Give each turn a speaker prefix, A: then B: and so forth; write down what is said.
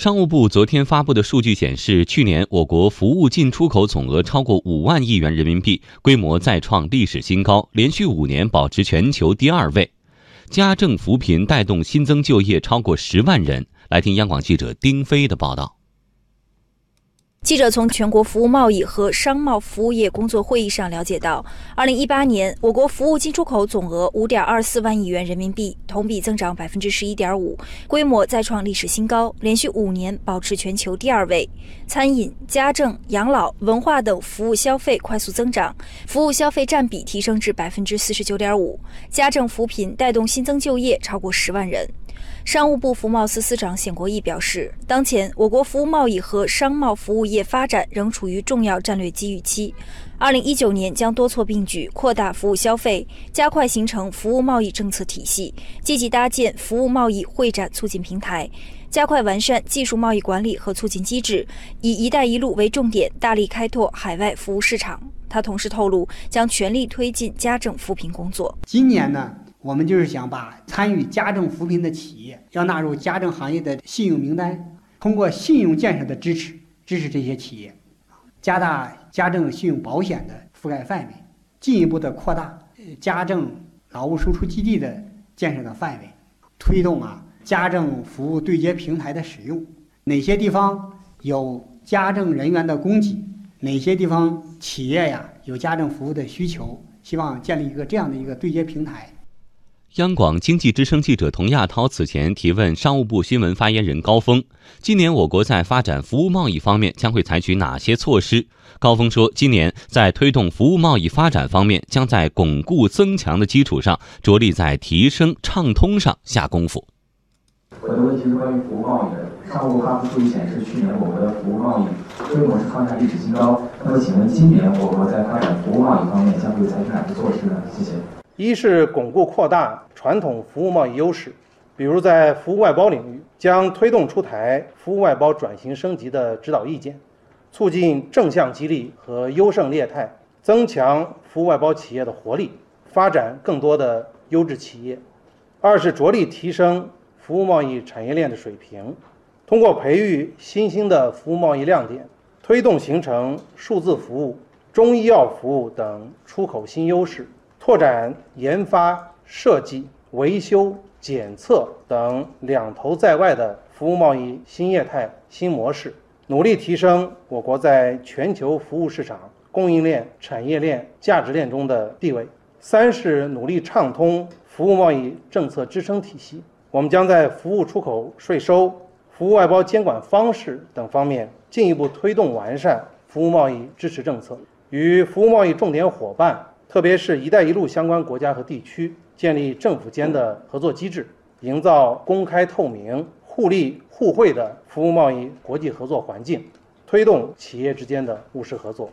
A: 商务部昨天发布的数据显示，去年我国服务进出口总额超过五万亿元人民币，规模再创历史新高，连续五年保持全球第二位。家政扶贫带动新增就业超过十万人。来听央广记者丁飞的报道。
B: 记者从全国服务贸易和商贸服务业工作会议上了解到，二零一八年我国服务进出口总额五点二四万亿元人民币，同比增长百分之十一点五，规模再创历史新高，连续五年保持全球第二位。餐饮、家政、养老、文化等服务消费快速增长，服务消费占比提升至百分之四十九点五。家政扶贫带动新增就业超过十万人。商务部服贸司司长冼国义表示，当前我国服务贸易和商贸服务业发展仍处于重要战略机遇期。二零一九年将多措并举，扩大服务消费，加快形成服务贸易政策体系，积极搭建服务贸易会展促进平台，加快完善技术贸易管理和促进机制，以“一带一路”为重点，大力开拓海外服务市场。他同时透露，将全力推进家政扶贫工作。
C: 今年呢？我们就是想把参与家政扶贫的企业要纳入家政行业的信用名单，通过信用建设的支持，支持这些企业，加大家政信用保险的覆盖范围，进一步的扩大家政劳务输出基地的建设的范围，推动啊家政服务对接平台的使用。哪些地方有家政人员的供给，哪些地方企业呀有家政服务的需求，希望建立一个这样的一个对接平台。
A: 央广经济之声记者童亚涛此前提问商务部新闻发言人高峰：今年我国在发展服务贸易方面将会采取哪些措施？高峰说，今年在推动服务贸易发展方面，将在巩固增强的基础上，着力在提升畅通上下功夫。
D: 我的问题是关于服务贸易的。商务部发布数据显示，去年我国的服务贸易规模是创下历史新高。那么，请问今年我国在发展服务贸易方面将会采取哪些措施呢？谢谢。
E: 一是巩固扩大传统服务贸易优势，比如在服务外包领域，将推动出台服务外包转型升级的指导意见，促进正向激励和优胜劣汰，增强服务外包企业的活力，发展更多的优质企业。二是着力提升服务贸易产业链的水平，通过培育新兴的服务贸易亮点，推动形成数字服务、中医药服务等出口新优势。拓展研发、设计、维修、检测等两头在外的服务贸易新业态新模式，努力提升我国在全球服务市场供应链、产业链、价值链中的地位。三是努力畅通服务贸易政策支撑体系，我们将在服务出口税收、服务外包监管方式等方面进一步推动完善服务贸易支持政策，与服务贸易重点伙伴。特别是一带一路相关国家和地区，建立政府间的合作机制，营造公开透明、互利互惠的服务贸易国际合作环境，推动企业之间的务实合作。